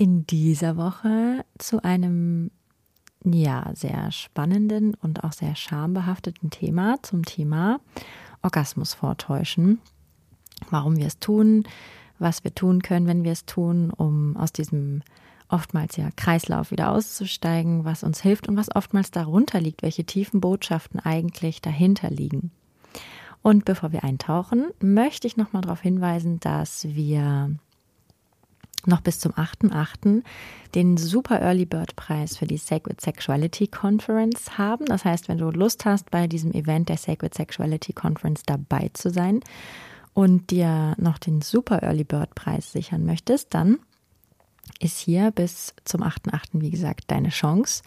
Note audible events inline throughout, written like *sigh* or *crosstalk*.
in dieser Woche zu einem ja sehr spannenden und auch sehr schambehafteten Thema zum Thema Orgasmus vortäuschen. Warum wir es tun, was wir tun können, wenn wir es tun, um aus diesem oftmals ja Kreislauf wieder auszusteigen, was uns hilft und was oftmals darunter liegt, welche tiefen Botschaften eigentlich dahinter liegen. Und bevor wir eintauchen, möchte ich nochmal darauf hinweisen, dass wir noch bis zum 8.8. den Super Early Bird Preis für die Sacred Sexuality Conference haben. Das heißt, wenn du Lust hast, bei diesem Event der Sacred Sexuality Conference dabei zu sein und dir noch den Super Early Bird Preis sichern möchtest, dann ist hier bis zum 8.8. wie gesagt deine Chance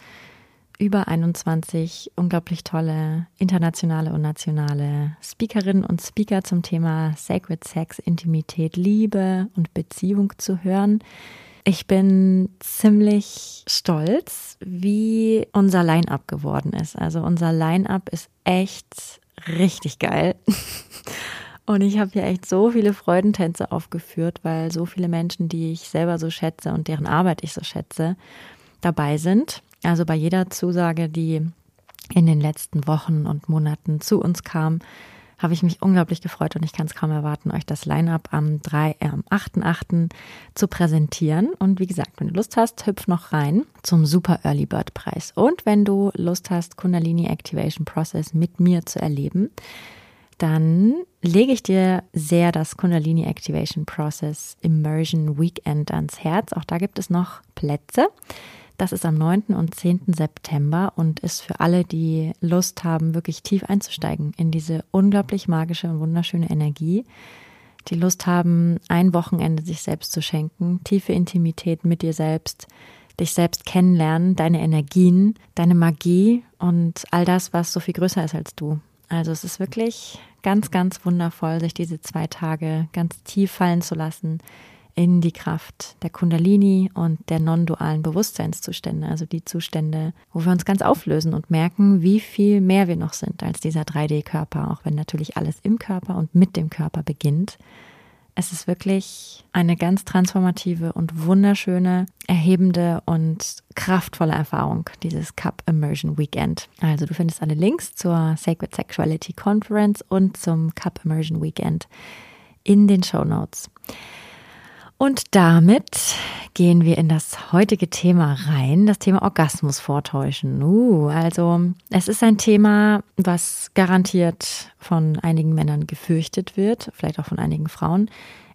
über 21 unglaublich tolle internationale und nationale Speakerinnen und Speaker zum Thema Sacred Sex, Intimität, Liebe und Beziehung zu hören. Ich bin ziemlich stolz, wie unser Line-up geworden ist. Also unser Line-up ist echt richtig geil. *laughs* Und ich habe hier echt so viele Freudentänze aufgeführt, weil so viele Menschen, die ich selber so schätze und deren Arbeit ich so schätze, dabei sind. Also bei jeder Zusage, die in den letzten Wochen und Monaten zu uns kam, habe ich mich unglaublich gefreut und ich kann es kaum erwarten, euch das Line-up am, 3, äh, am 8.8. zu präsentieren. Und wie gesagt, wenn du Lust hast, hüpf noch rein zum Super Early Bird Preis. Und wenn du Lust hast, Kundalini Activation Process mit mir zu erleben, dann lege ich dir sehr das Kundalini Activation Process Immersion Weekend ans Herz. Auch da gibt es noch Plätze. Das ist am 9. und 10. September und ist für alle, die Lust haben, wirklich tief einzusteigen in diese unglaublich magische und wunderschöne Energie, die Lust haben, ein Wochenende sich selbst zu schenken, tiefe Intimität mit dir selbst, dich selbst kennenlernen, deine Energien, deine Magie und all das, was so viel größer ist als du. Also es ist wirklich ganz, ganz wundervoll, sich diese zwei Tage ganz tief fallen zu lassen, in die Kraft der Kundalini und der non-dualen Bewusstseinszustände, also die Zustände, wo wir uns ganz auflösen und merken, wie viel mehr wir noch sind als dieser 3D-Körper, auch wenn natürlich alles im Körper und mit dem Körper beginnt. Es ist wirklich eine ganz transformative und wunderschöne, erhebende und kraftvolle Erfahrung, dieses Cup Immersion Weekend. Also du findest alle Links zur Sacred Sexuality Conference und zum Cup Immersion Weekend in den Show Notes. Und damit gehen wir in das heutige Thema rein, das Thema Orgasmus vortäuschen. Uh, also es ist ein Thema, was garantiert von einigen Männern gefürchtet wird, vielleicht auch von einigen Frauen.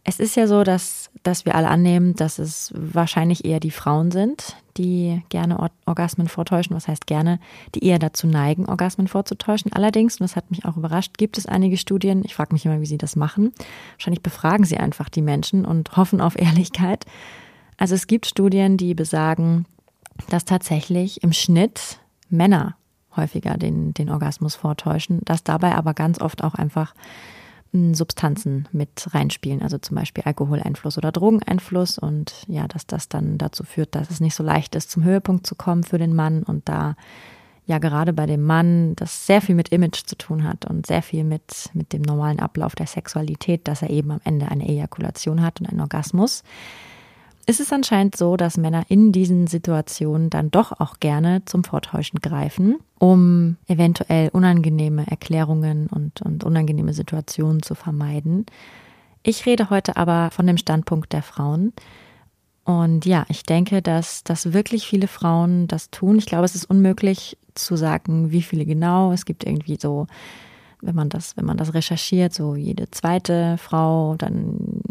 Es ist ja so, dass, dass wir alle annehmen, dass es wahrscheinlich eher die Frauen sind, die gerne Or Orgasmen vortäuschen. Was heißt gerne, die eher dazu neigen, Orgasmen vorzutäuschen. Allerdings, und das hat mich auch überrascht, gibt es einige Studien. Ich frage mich immer, wie sie das machen. Wahrscheinlich befragen sie einfach die Menschen und hoffen auf Ehrlichkeit. Also es gibt Studien, die besagen, dass tatsächlich im Schnitt Männer häufiger den, den Orgasmus vortäuschen, dass dabei aber ganz oft auch einfach Substanzen mit reinspielen, also zum Beispiel Alkoholeinfluss oder Drogeneinfluss. Und ja, dass das dann dazu führt, dass es nicht so leicht ist, zum Höhepunkt zu kommen für den Mann. Und da ja gerade bei dem Mann das sehr viel mit Image zu tun hat und sehr viel mit, mit dem normalen Ablauf der Sexualität, dass er eben am Ende eine Ejakulation hat und einen Orgasmus ist es anscheinend so, dass Männer in diesen Situationen dann doch auch gerne zum Vortäuschen greifen, um eventuell unangenehme Erklärungen und, und unangenehme Situationen zu vermeiden. Ich rede heute aber von dem Standpunkt der Frauen. Und ja, ich denke, dass, dass wirklich viele Frauen das tun. Ich glaube, es ist unmöglich zu sagen, wie viele genau. Es gibt irgendwie so, wenn man das, wenn man das recherchiert, so jede zweite Frau, dann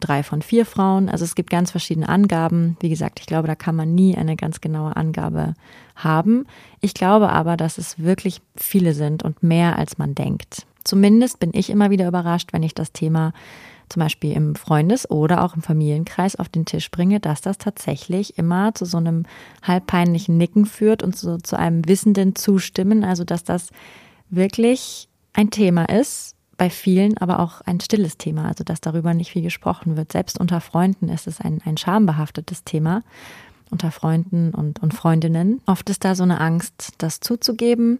drei von vier Frauen. Also es gibt ganz verschiedene Angaben. Wie gesagt, ich glaube, da kann man nie eine ganz genaue Angabe haben. Ich glaube aber, dass es wirklich viele sind und mehr als man denkt. Zumindest bin ich immer wieder überrascht, wenn ich das Thema zum Beispiel im Freundes- oder auch im Familienkreis auf den Tisch bringe, dass das tatsächlich immer zu so einem halb peinlichen Nicken führt und so zu einem wissenden Zustimmen. Also, dass das wirklich ein Thema ist, bei vielen aber auch ein stilles Thema, also dass darüber nicht viel gesprochen wird. Selbst unter Freunden ist es ein, ein schambehaftetes Thema, unter Freunden und, und Freundinnen. Oft ist da so eine Angst, das zuzugeben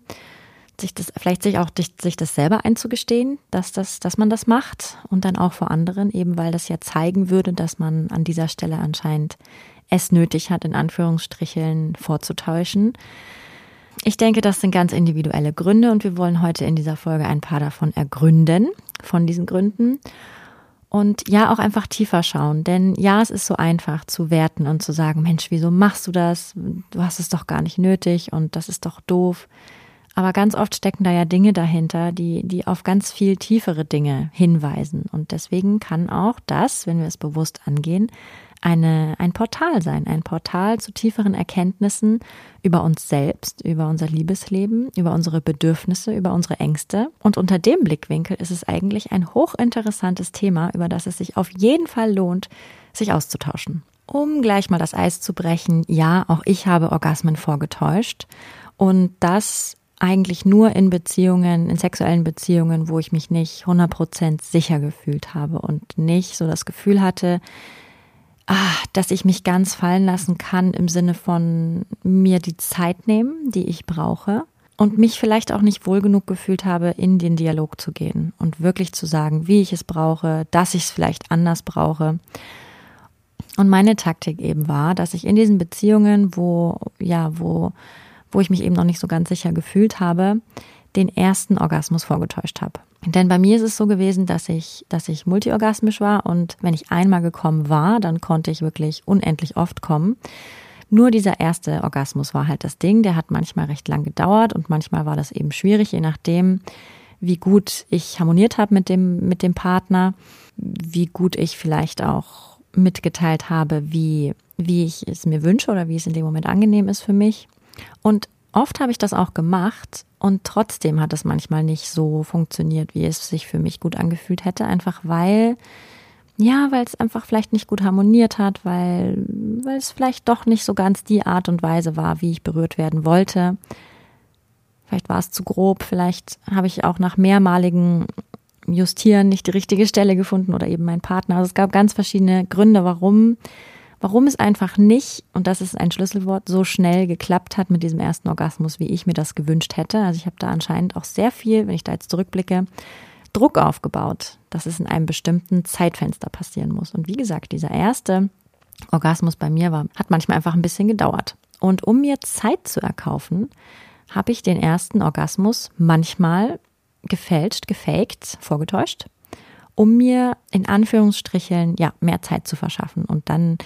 sich das, vielleicht sich auch sich das selber einzugestehen, dass das, dass man das macht und dann auch vor anderen, eben weil das ja zeigen würde, dass man an dieser Stelle anscheinend es nötig hat, in Anführungsstrichen vorzutäuschen. Ich denke, das sind ganz individuelle Gründe und wir wollen heute in dieser Folge ein paar davon ergründen, von diesen Gründen. Und ja, auch einfach tiefer schauen. Denn ja, es ist so einfach zu werten und zu sagen, Mensch, wieso machst du das? Du hast es doch gar nicht nötig und das ist doch doof. Aber ganz oft stecken da ja Dinge dahinter, die, die auf ganz viel tiefere Dinge hinweisen. Und deswegen kann auch das, wenn wir es bewusst angehen, eine, ein Portal sein, ein Portal zu tieferen Erkenntnissen über uns selbst, über unser Liebesleben, über unsere Bedürfnisse, über unsere Ängste. Und unter dem Blickwinkel ist es eigentlich ein hochinteressantes Thema, über das es sich auf jeden Fall lohnt, sich auszutauschen. Um gleich mal das Eis zu brechen, ja, auch ich habe Orgasmen vorgetäuscht. Und das eigentlich nur in Beziehungen, in sexuellen Beziehungen, wo ich mich nicht 100% sicher gefühlt habe und nicht so das Gefühl hatte, ah, dass ich mich ganz fallen lassen kann im Sinne von mir die Zeit nehmen, die ich brauche und mich vielleicht auch nicht wohl genug gefühlt habe, in den Dialog zu gehen und wirklich zu sagen, wie ich es brauche, dass ich es vielleicht anders brauche. Und meine Taktik eben war, dass ich in diesen Beziehungen, wo, ja, wo wo ich mich eben noch nicht so ganz sicher gefühlt habe, den ersten Orgasmus vorgetäuscht habe. Denn bei mir ist es so gewesen, dass ich, dass ich multiorgasmisch war und wenn ich einmal gekommen war, dann konnte ich wirklich unendlich oft kommen. Nur dieser erste Orgasmus war halt das Ding, der hat manchmal recht lang gedauert und manchmal war das eben schwierig, je nachdem, wie gut ich harmoniert habe mit dem, mit dem Partner, wie gut ich vielleicht auch mitgeteilt habe, wie, wie ich es mir wünsche oder wie es in dem Moment angenehm ist für mich. Und oft habe ich das auch gemacht und trotzdem hat es manchmal nicht so funktioniert, wie es sich für mich gut angefühlt hätte, einfach weil ja, weil es einfach vielleicht nicht gut harmoniert hat, weil, weil es vielleicht doch nicht so ganz die Art und Weise war, wie ich berührt werden wollte. Vielleicht war es zu grob, vielleicht habe ich auch nach mehrmaligen Justieren nicht die richtige Stelle gefunden oder eben mein Partner. Also es gab ganz verschiedene Gründe, warum warum es einfach nicht, und das ist ein Schlüsselwort, so schnell geklappt hat mit diesem ersten Orgasmus, wie ich mir das gewünscht hätte. Also ich habe da anscheinend auch sehr viel, wenn ich da jetzt zurückblicke, Druck aufgebaut, dass es in einem bestimmten Zeitfenster passieren muss. Und wie gesagt, dieser erste Orgasmus bei mir war, hat manchmal einfach ein bisschen gedauert. Und um mir Zeit zu erkaufen, habe ich den ersten Orgasmus manchmal gefälscht, gefaked, vorgetäuscht, um mir in Anführungsstrichen ja mehr Zeit zu verschaffen und dann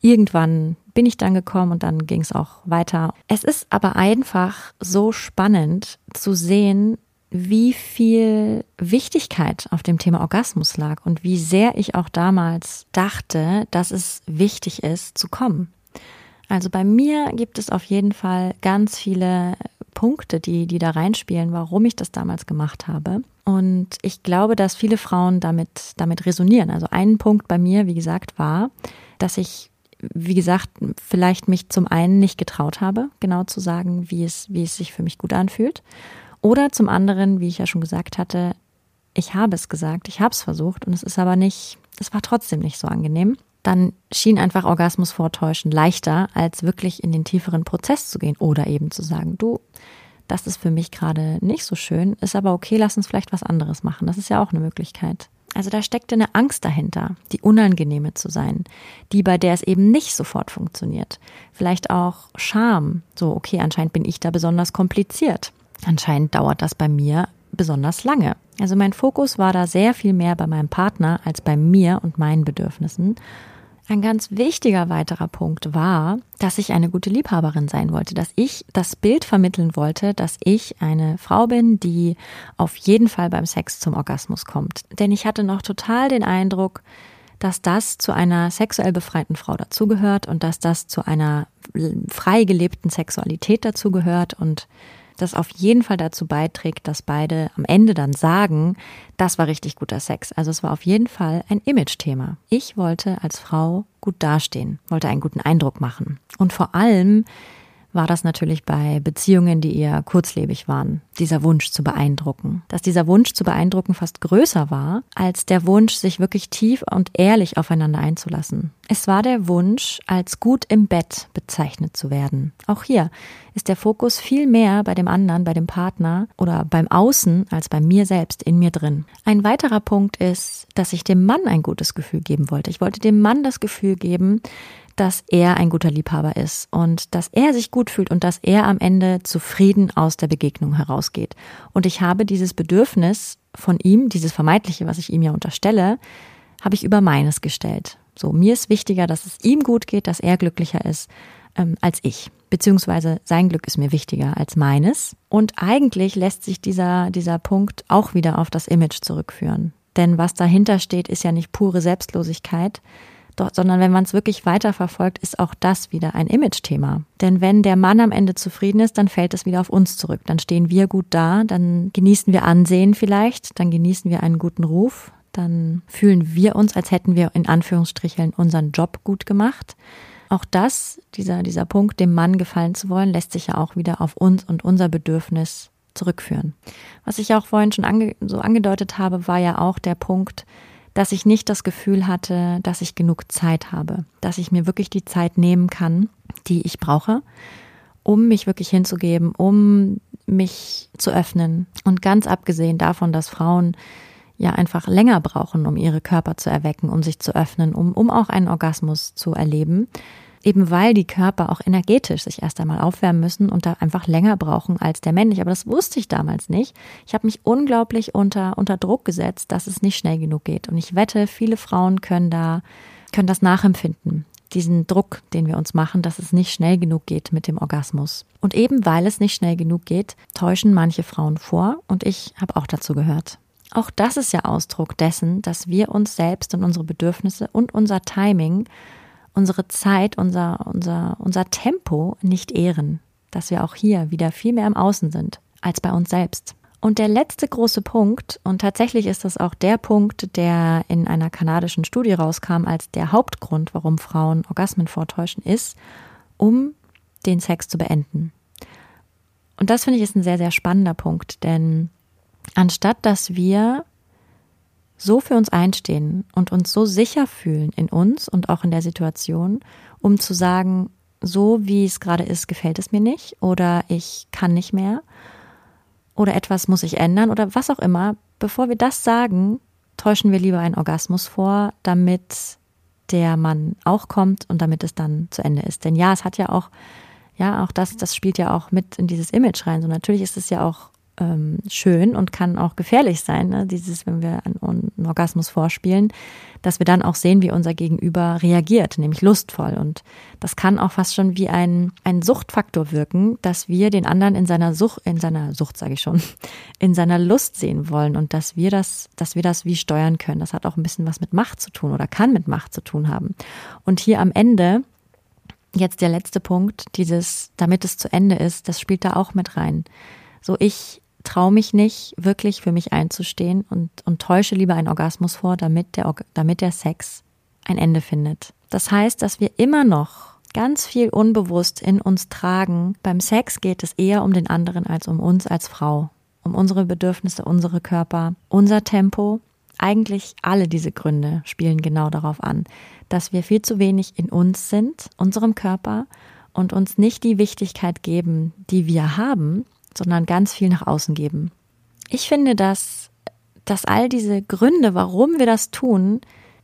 irgendwann bin ich dann gekommen und dann ging es auch weiter. Es ist aber einfach so spannend zu sehen, wie viel Wichtigkeit auf dem Thema Orgasmus lag und wie sehr ich auch damals dachte, dass es wichtig ist zu kommen. Also bei mir gibt es auf jeden Fall ganz viele Punkte, die, die da reinspielen, warum ich das damals gemacht habe. Und ich glaube, dass viele Frauen damit, damit resonieren. Also ein Punkt bei mir, wie gesagt, war, dass ich wie gesagt, vielleicht mich zum einen nicht getraut habe, genau zu sagen, wie es, wie es sich für mich gut anfühlt. Oder zum anderen, wie ich ja schon gesagt hatte, ich habe es gesagt, ich habe es versucht und es ist aber nicht, es war trotzdem nicht so angenehm. Dann schien einfach Orgasmus vortäuschen leichter, als wirklich in den tieferen Prozess zu gehen oder eben zu sagen, du, das ist für mich gerade nicht so schön, ist aber okay, lass uns vielleicht was anderes machen. Das ist ja auch eine Möglichkeit. Also da steckte eine Angst dahinter, die unangenehme zu sein, die bei der es eben nicht sofort funktioniert. Vielleicht auch Scham, so okay, anscheinend bin ich da besonders kompliziert. Anscheinend dauert das bei mir besonders lange. Also mein Fokus war da sehr viel mehr bei meinem Partner als bei mir und meinen Bedürfnissen. Ein ganz wichtiger weiterer Punkt war, dass ich eine gute Liebhaberin sein wollte, dass ich das Bild vermitteln wollte, dass ich eine Frau bin, die auf jeden Fall beim Sex zum Orgasmus kommt. Denn ich hatte noch total den Eindruck, dass das zu einer sexuell befreiten Frau dazugehört und dass das zu einer frei gelebten Sexualität dazugehört und das auf jeden Fall dazu beiträgt, dass beide am Ende dann sagen, das war richtig guter Sex. Also es war auf jeden Fall ein Image-Thema. Ich wollte als Frau gut dastehen, wollte einen guten Eindruck machen. Und vor allem war das natürlich bei Beziehungen, die eher kurzlebig waren, dieser Wunsch zu beeindrucken. Dass dieser Wunsch zu beeindrucken fast größer war, als der Wunsch, sich wirklich tief und ehrlich aufeinander einzulassen. Es war der Wunsch, als gut im Bett bezeichnet zu werden. Auch hier ist der Fokus viel mehr bei dem anderen, bei dem Partner oder beim Außen als bei mir selbst, in mir drin. Ein weiterer Punkt ist, dass ich dem Mann ein gutes Gefühl geben wollte. Ich wollte dem Mann das Gefühl geben, dass er ein guter Liebhaber ist und dass er sich gut fühlt und dass er am Ende zufrieden aus der Begegnung herausgeht. Und ich habe dieses Bedürfnis von ihm, dieses vermeintliche, was ich ihm ja unterstelle, habe ich über meines gestellt. So, mir ist wichtiger, dass es ihm gut geht, dass er glücklicher ist ähm, als ich. Beziehungsweise sein Glück ist mir wichtiger als meines. Und eigentlich lässt sich dieser, dieser Punkt auch wieder auf das Image zurückführen. Denn was dahinter steht, ist ja nicht pure Selbstlosigkeit, doch, sondern wenn man es wirklich weiterverfolgt, ist auch das wieder ein Image-Thema. Denn wenn der Mann am Ende zufrieden ist, dann fällt es wieder auf uns zurück. Dann stehen wir gut da, dann genießen wir Ansehen vielleicht, dann genießen wir einen guten Ruf, dann fühlen wir uns, als hätten wir in Anführungsstrichen unseren Job gut gemacht. Auch das, dieser, dieser Punkt, dem Mann gefallen zu wollen, lässt sich ja auch wieder auf uns und unser Bedürfnis zurückführen. Was ich auch vorhin schon ange so angedeutet habe, war ja auch der Punkt, dass ich nicht das Gefühl hatte, dass ich genug Zeit habe, dass ich mir wirklich die Zeit nehmen kann, die ich brauche, um mich wirklich hinzugeben, um mich zu öffnen. Und ganz abgesehen davon, dass Frauen ja einfach länger brauchen, um ihre Körper zu erwecken, um sich zu öffnen, um, um auch einen Orgasmus zu erleben, eben weil die Körper auch energetisch sich erst einmal aufwärmen müssen und da einfach länger brauchen als der männlich. Aber das wusste ich damals nicht. Ich habe mich unglaublich unter, unter Druck gesetzt, dass es nicht schnell genug geht. Und ich wette, viele Frauen können da, können das nachempfinden. Diesen Druck, den wir uns machen, dass es nicht schnell genug geht mit dem Orgasmus. Und eben weil es nicht schnell genug geht, täuschen manche Frauen vor und ich habe auch dazu gehört. Auch das ist ja Ausdruck dessen, dass wir uns selbst und unsere Bedürfnisse und unser Timing unsere Zeit, unser, unser, unser Tempo nicht ehren, dass wir auch hier wieder viel mehr im Außen sind als bei uns selbst. Und der letzte große Punkt, und tatsächlich ist das auch der Punkt, der in einer kanadischen Studie rauskam als der Hauptgrund, warum Frauen Orgasmen vortäuschen, ist, um den Sex zu beenden. Und das finde ich ist ein sehr, sehr spannender Punkt, denn anstatt dass wir so für uns einstehen und uns so sicher fühlen in uns und auch in der Situation, um zu sagen, so wie es gerade ist, gefällt es mir nicht oder ich kann nicht mehr oder etwas muss ich ändern oder was auch immer, bevor wir das sagen, täuschen wir lieber einen Orgasmus vor, damit der Mann auch kommt und damit es dann zu Ende ist. Denn ja, es hat ja auch, ja, auch das, das spielt ja auch mit in dieses Image rein. So natürlich ist es ja auch ähm, schön und kann auch gefährlich sein, ne? dieses, wenn wir einen, Orgasmus vorspielen, dass wir dann auch sehen, wie unser Gegenüber reagiert, nämlich lustvoll. Und das kann auch fast schon wie ein, ein Suchtfaktor wirken, dass wir den anderen in seiner Sucht, in seiner Sucht, sage ich schon, *laughs* in seiner Lust sehen wollen und dass wir das, dass wir das wie steuern können. Das hat auch ein bisschen was mit Macht zu tun oder kann mit Macht zu tun haben. Und hier am Ende Jetzt der letzte Punkt, dieses, damit es zu Ende ist, das spielt da auch mit rein. So ich traue mich nicht, wirklich für mich einzustehen und, und täusche lieber einen Orgasmus vor, damit der, damit der Sex ein Ende findet. Das heißt, dass wir immer noch ganz viel unbewusst in uns tragen. Beim Sex geht es eher um den anderen als um uns als Frau, um unsere Bedürfnisse, unsere Körper, unser Tempo. Eigentlich alle diese Gründe spielen genau darauf an, dass wir viel zu wenig in uns sind, unserem Körper und uns nicht die Wichtigkeit geben, die wir haben, sondern ganz viel nach außen geben. Ich finde, dass, dass all diese Gründe, warum wir das tun,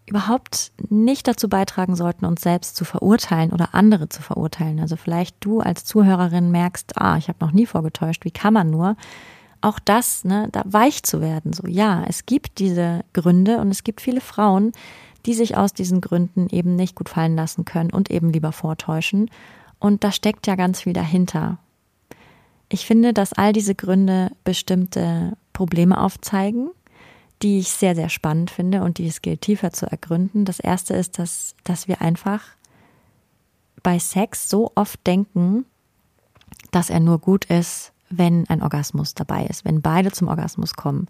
überhaupt nicht dazu beitragen sollten, uns selbst zu verurteilen oder andere zu verurteilen. Also vielleicht du als Zuhörerin merkst, ah, ich habe noch nie vorgetäuscht, wie kann man nur? Auch das, ne, da weich zu werden. So, ja, es gibt diese Gründe und es gibt viele Frauen, die sich aus diesen Gründen eben nicht gut fallen lassen können und eben lieber vortäuschen. Und da steckt ja ganz viel dahinter. Ich finde, dass all diese Gründe bestimmte Probleme aufzeigen, die ich sehr, sehr spannend finde und die es gilt tiefer zu ergründen. Das erste ist, dass, dass wir einfach bei Sex so oft denken, dass er nur gut ist, wenn ein Orgasmus dabei ist, wenn beide zum Orgasmus kommen.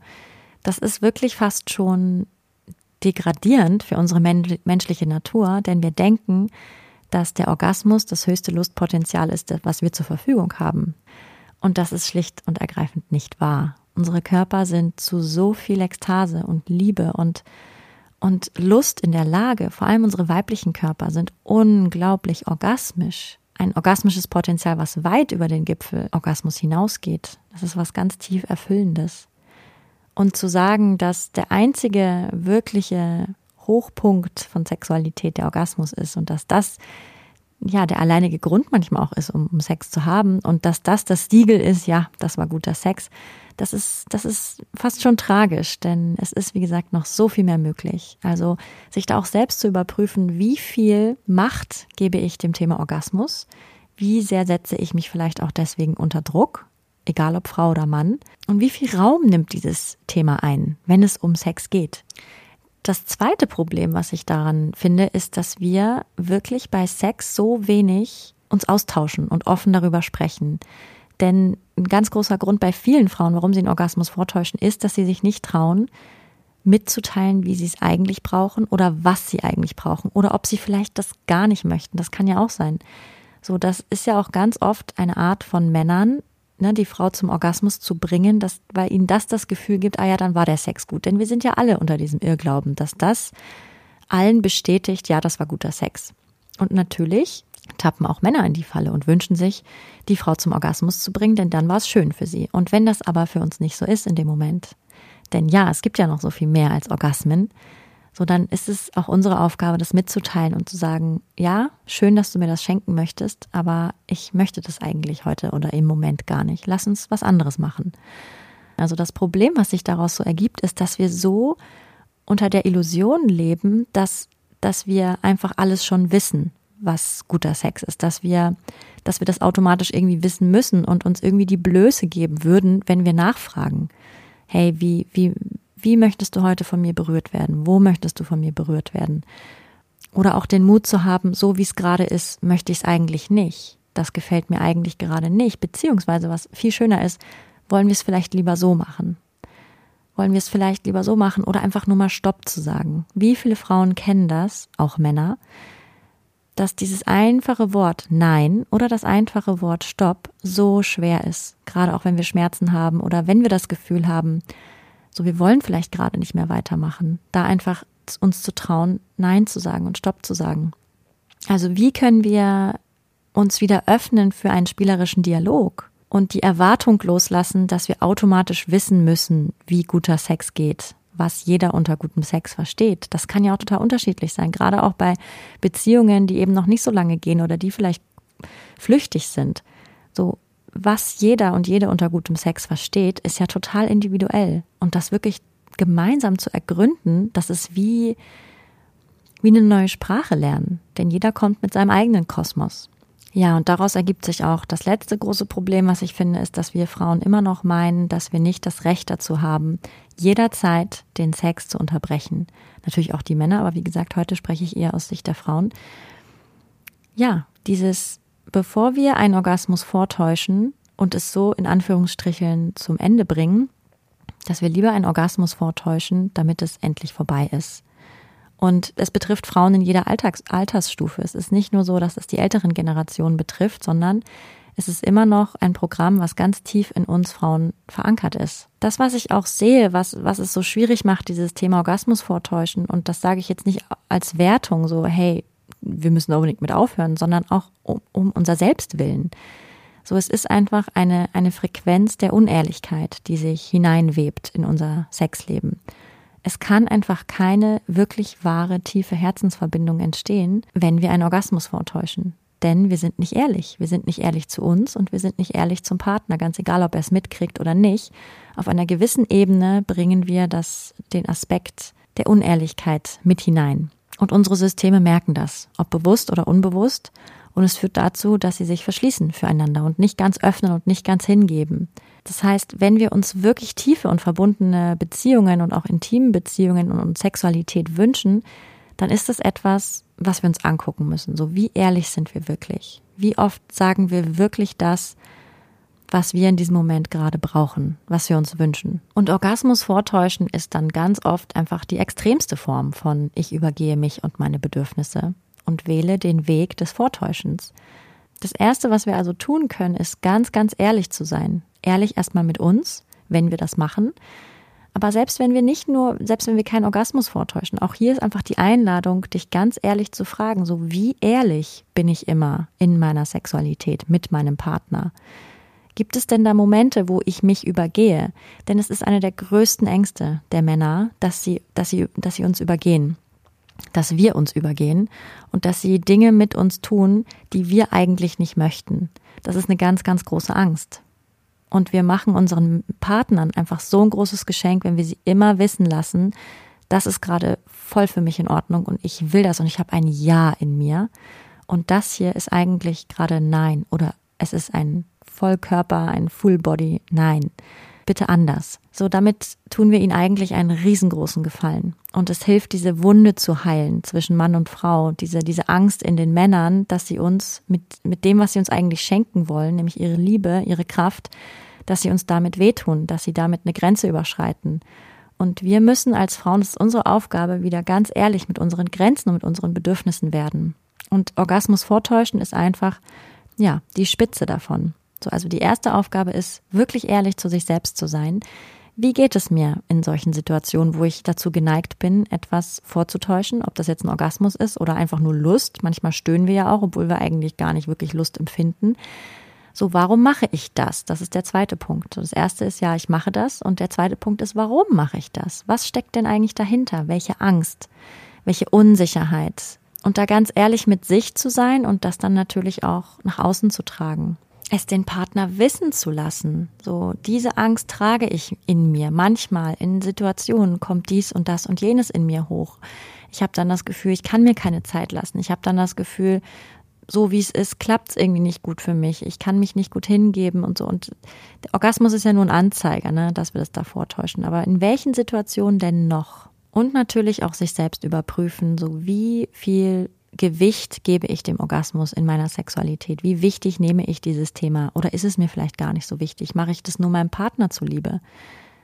Das ist wirklich fast schon degradierend für unsere menschliche Natur, denn wir denken, dass der Orgasmus das höchste Lustpotenzial ist, was wir zur Verfügung haben. Und das ist schlicht und ergreifend nicht wahr. Unsere Körper sind zu so viel Ekstase und Liebe und, und Lust in der Lage, vor allem unsere weiblichen Körper sind unglaublich orgasmisch. Ein orgasmisches Potenzial, was weit über den Gipfel Orgasmus hinausgeht. Das ist was ganz tief Erfüllendes. Und zu sagen, dass der einzige wirkliche Hochpunkt von Sexualität der Orgasmus ist und dass das ja der alleinige Grund manchmal auch ist, um, um Sex zu haben und dass das das Siegel ist, ja, das war guter Sex, das ist, das ist fast schon tragisch, denn es ist, wie gesagt, noch so viel mehr möglich. Also sich da auch selbst zu überprüfen, wie viel Macht gebe ich dem Thema Orgasmus, wie sehr setze ich mich vielleicht auch deswegen unter Druck, egal ob Frau oder Mann, und wie viel Raum nimmt dieses Thema ein, wenn es um Sex geht. Das zweite Problem, was ich daran finde, ist, dass wir wirklich bei Sex so wenig uns austauschen und offen darüber sprechen. Denn ein ganz großer Grund bei vielen Frauen, warum sie einen Orgasmus vortäuschen, ist, dass sie sich nicht trauen, mitzuteilen, wie sie es eigentlich brauchen oder was sie eigentlich brauchen oder ob sie vielleicht das gar nicht möchten. Das kann ja auch sein. So, das ist ja auch ganz oft eine Art von Männern, ne, die Frau zum Orgasmus zu bringen, dass, weil ihnen das das Gefühl gibt, ah ja, dann war der Sex gut. Denn wir sind ja alle unter diesem Irrglauben, dass das allen bestätigt, ja, das war guter Sex. Und natürlich tappen auch Männer in die Falle und wünschen sich, die Frau zum Orgasmus zu bringen, denn dann war es schön für sie. Und wenn das aber für uns nicht so ist in dem Moment, denn ja, es gibt ja noch so viel mehr als Orgasmen, so dann ist es auch unsere Aufgabe, das mitzuteilen und zu sagen, ja, schön, dass du mir das schenken möchtest, aber ich möchte das eigentlich heute oder im Moment gar nicht. Lass uns was anderes machen. Also das Problem, was sich daraus so ergibt, ist, dass wir so unter der Illusion leben, dass, dass wir einfach alles schon wissen was guter Sex ist, dass wir, dass wir das automatisch irgendwie wissen müssen und uns irgendwie die Blöße geben würden, wenn wir nachfragen. Hey, wie, wie, wie möchtest du heute von mir berührt werden? Wo möchtest du von mir berührt werden? Oder auch den Mut zu haben, so wie es gerade ist, möchte ich es eigentlich nicht. Das gefällt mir eigentlich gerade nicht. Beziehungsweise, was viel schöner ist, wollen wir es vielleicht lieber so machen? Wollen wir es vielleicht lieber so machen oder einfach nur mal Stopp zu sagen? Wie viele Frauen kennen das, auch Männer, dass dieses einfache Wort Nein oder das einfache Wort Stopp so schwer ist. Gerade auch wenn wir Schmerzen haben oder wenn wir das Gefühl haben, so wir wollen vielleicht gerade nicht mehr weitermachen. Da einfach uns zu trauen, Nein zu sagen und Stopp zu sagen. Also wie können wir uns wieder öffnen für einen spielerischen Dialog und die Erwartung loslassen, dass wir automatisch wissen müssen, wie guter Sex geht was jeder unter gutem Sex versteht. Das kann ja auch total unterschiedlich sein, gerade auch bei Beziehungen, die eben noch nicht so lange gehen oder die vielleicht flüchtig sind. So, was jeder und jede unter gutem Sex versteht, ist ja total individuell. Und das wirklich gemeinsam zu ergründen, das ist wie, wie eine neue Sprache lernen. Denn jeder kommt mit seinem eigenen Kosmos. Ja, und daraus ergibt sich auch das letzte große Problem, was ich finde, ist, dass wir Frauen immer noch meinen, dass wir nicht das Recht dazu haben, jederzeit den Sex zu unterbrechen. Natürlich auch die Männer, aber wie gesagt, heute spreche ich eher aus Sicht der Frauen. Ja, dieses, bevor wir einen Orgasmus vortäuschen und es so in Anführungsstrichen zum Ende bringen, dass wir lieber einen Orgasmus vortäuschen, damit es endlich vorbei ist. Und es betrifft Frauen in jeder Alltags Altersstufe. Es ist nicht nur so, dass es die älteren Generationen betrifft, sondern es ist immer noch ein Programm, was ganz tief in uns Frauen verankert ist. Das, was ich auch sehe, was, was es so schwierig macht, dieses Thema Orgasmus vortäuschen, und das sage ich jetzt nicht als Wertung, so, hey, wir müssen unbedingt mit aufhören, sondern auch um, um unser Selbstwillen. So, es ist einfach eine, eine Frequenz der Unehrlichkeit, die sich hineinwebt in unser Sexleben. Es kann einfach keine wirklich wahre, tiefe Herzensverbindung entstehen, wenn wir einen Orgasmus vortäuschen. Denn wir sind nicht ehrlich. Wir sind nicht ehrlich zu uns und wir sind nicht ehrlich zum Partner, ganz egal, ob er es mitkriegt oder nicht. Auf einer gewissen Ebene bringen wir das, den Aspekt der Unehrlichkeit mit hinein. Und unsere Systeme merken das, ob bewusst oder unbewusst. Und es führt dazu, dass sie sich verschließen füreinander und nicht ganz öffnen und nicht ganz hingeben. Das heißt, wenn wir uns wirklich tiefe und verbundene Beziehungen und auch intime Beziehungen und Sexualität wünschen, dann ist das etwas, was wir uns angucken müssen. So, wie ehrlich sind wir wirklich? Wie oft sagen wir wirklich das, was wir in diesem Moment gerade brauchen, was wir uns wünschen. Und Orgasmus vortäuschen ist dann ganz oft einfach die extremste Form von ich übergehe mich und meine Bedürfnisse und wähle den Weg des Vortäuschens. Das Erste, was wir also tun können, ist ganz, ganz ehrlich zu sein. Ehrlich erstmal mit uns, wenn wir das machen. Aber selbst wenn wir nicht nur, selbst wenn wir keinen Orgasmus vortäuschen, auch hier ist einfach die Einladung, dich ganz ehrlich zu fragen, so wie ehrlich bin ich immer in meiner Sexualität mit meinem Partner? Gibt es denn da Momente, wo ich mich übergehe? Denn es ist eine der größten Ängste der Männer, dass sie, dass sie, dass sie uns übergehen. Dass wir uns übergehen und dass sie Dinge mit uns tun, die wir eigentlich nicht möchten. Das ist eine ganz, ganz große Angst. Und wir machen unseren Partnern einfach so ein großes Geschenk, wenn wir sie immer wissen lassen, das ist gerade voll für mich in Ordnung und ich will das und ich habe ein Ja in mir. Und das hier ist eigentlich gerade Nein oder es ist ein Vollkörper, ein Full Body. Nein, bitte anders. So, damit tun wir ihnen eigentlich einen riesengroßen Gefallen. Und es hilft, diese Wunde zu heilen zwischen Mann und Frau, diese, diese Angst in den Männern, dass sie uns mit, mit dem, was sie uns eigentlich schenken wollen, nämlich ihre Liebe, ihre Kraft, dass sie uns damit wehtun, dass sie damit eine Grenze überschreiten. Und wir müssen als Frauen, das ist unsere Aufgabe, wieder ganz ehrlich mit unseren Grenzen und mit unseren Bedürfnissen werden. Und Orgasmus vortäuschen ist einfach, ja, die Spitze davon. So, also die erste Aufgabe ist, wirklich ehrlich zu sich selbst zu sein. Wie geht es mir in solchen Situationen, wo ich dazu geneigt bin, etwas vorzutäuschen, ob das jetzt ein Orgasmus ist oder einfach nur Lust? Manchmal stöhnen wir ja auch, obwohl wir eigentlich gar nicht wirklich Lust empfinden. So, warum mache ich das? Das ist der zweite Punkt. Das erste ist ja, ich mache das. Und der zweite Punkt ist, warum mache ich das? Was steckt denn eigentlich dahinter? Welche Angst? Welche Unsicherheit? Und da ganz ehrlich mit sich zu sein und das dann natürlich auch nach außen zu tragen es den Partner wissen zu lassen. So, diese Angst trage ich in mir. Manchmal in Situationen kommt dies und das und jenes in mir hoch. Ich habe dann das Gefühl, ich kann mir keine Zeit lassen. Ich habe dann das Gefühl, so wie es ist, klappt es irgendwie nicht gut für mich. Ich kann mich nicht gut hingeben und so. Und der Orgasmus ist ja nur ein Anzeiger, ne, dass wir das da vortäuschen. Aber in welchen Situationen denn noch? Und natürlich auch sich selbst überprüfen, so wie viel Gewicht gebe ich dem Orgasmus in meiner Sexualität? Wie wichtig nehme ich dieses Thema? Oder ist es mir vielleicht gar nicht so wichtig? Mache ich das nur meinem Partner zuliebe?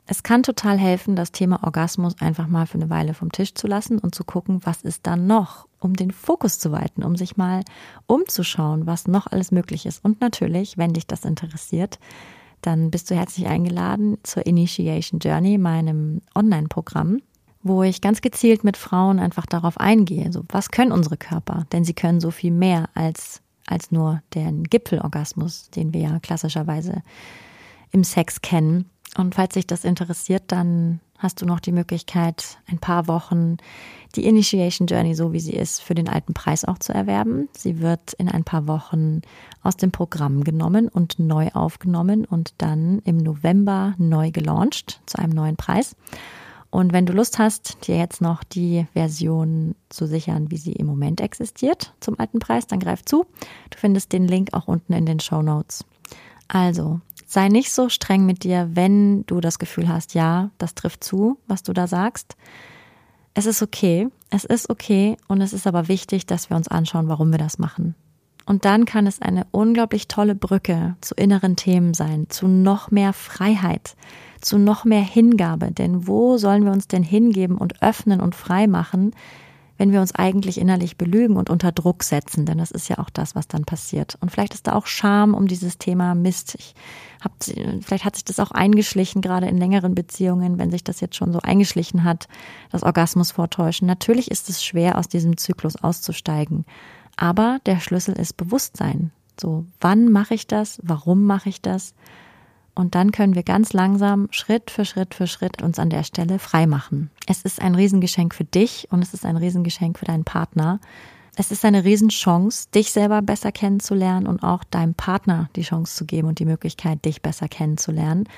Es kann total helfen, das Thema Orgasmus einfach mal für eine Weile vom Tisch zu lassen und zu gucken, was ist dann noch, um den Fokus zu weiten, um sich mal umzuschauen, was noch alles möglich ist. Und natürlich, wenn dich das interessiert, dann bist du herzlich eingeladen zur Initiation Journey, meinem Online-Programm wo ich ganz gezielt mit Frauen einfach darauf eingehe. So, was können unsere Körper? Denn sie können so viel mehr als, als nur den Gipfelorgasmus, den wir ja klassischerweise im Sex kennen. Und falls dich das interessiert, dann hast du noch die Möglichkeit, ein paar Wochen die Initiation Journey, so wie sie ist, für den alten Preis auch zu erwerben. Sie wird in ein paar Wochen aus dem Programm genommen und neu aufgenommen und dann im November neu gelauncht zu einem neuen Preis. Und wenn du Lust hast, dir jetzt noch die Version zu sichern, wie sie im Moment existiert, zum alten Preis, dann greif zu. Du findest den Link auch unten in den Show Notes. Also, sei nicht so streng mit dir, wenn du das Gefühl hast, ja, das trifft zu, was du da sagst. Es ist okay, es ist okay und es ist aber wichtig, dass wir uns anschauen, warum wir das machen. Und dann kann es eine unglaublich tolle Brücke zu inneren Themen sein, zu noch mehr Freiheit, zu noch mehr Hingabe. Denn wo sollen wir uns denn hingeben und öffnen und frei machen, wenn wir uns eigentlich innerlich belügen und unter Druck setzen? Denn das ist ja auch das, was dann passiert. Und vielleicht ist da auch Scham um dieses Thema Mist. Ich hab, vielleicht hat sich das auch eingeschlichen, gerade in längeren Beziehungen, wenn sich das jetzt schon so eingeschlichen hat, das Orgasmus vortäuschen. Natürlich ist es schwer, aus diesem Zyklus auszusteigen. Aber der Schlüssel ist Bewusstsein. So, wann mache ich das? Warum mache ich das? Und dann können wir ganz langsam Schritt für Schritt für Schritt uns an der Stelle frei machen. Es ist ein Riesengeschenk für dich und es ist ein Riesengeschenk für deinen Partner. Es ist eine Riesenchance, dich selber besser kennenzulernen und auch deinem Partner die Chance zu geben und die Möglichkeit, dich besser kennenzulernen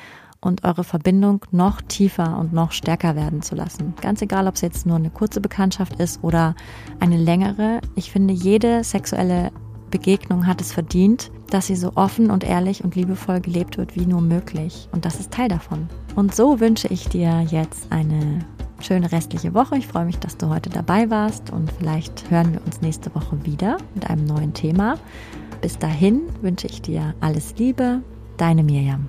und eure Verbindung noch tiefer und noch stärker werden zu lassen. Ganz egal, ob es jetzt nur eine kurze Bekanntschaft ist oder eine längere. Ich finde, jede sexuelle Begegnung hat es verdient, dass sie so offen und ehrlich und liebevoll gelebt wird wie nur möglich. Und das ist Teil davon. Und so wünsche ich dir jetzt eine schöne restliche Woche. Ich freue mich, dass du heute dabei warst und vielleicht hören wir uns nächste Woche wieder mit einem neuen Thema. Bis dahin wünsche ich dir alles Liebe, deine Mirjam.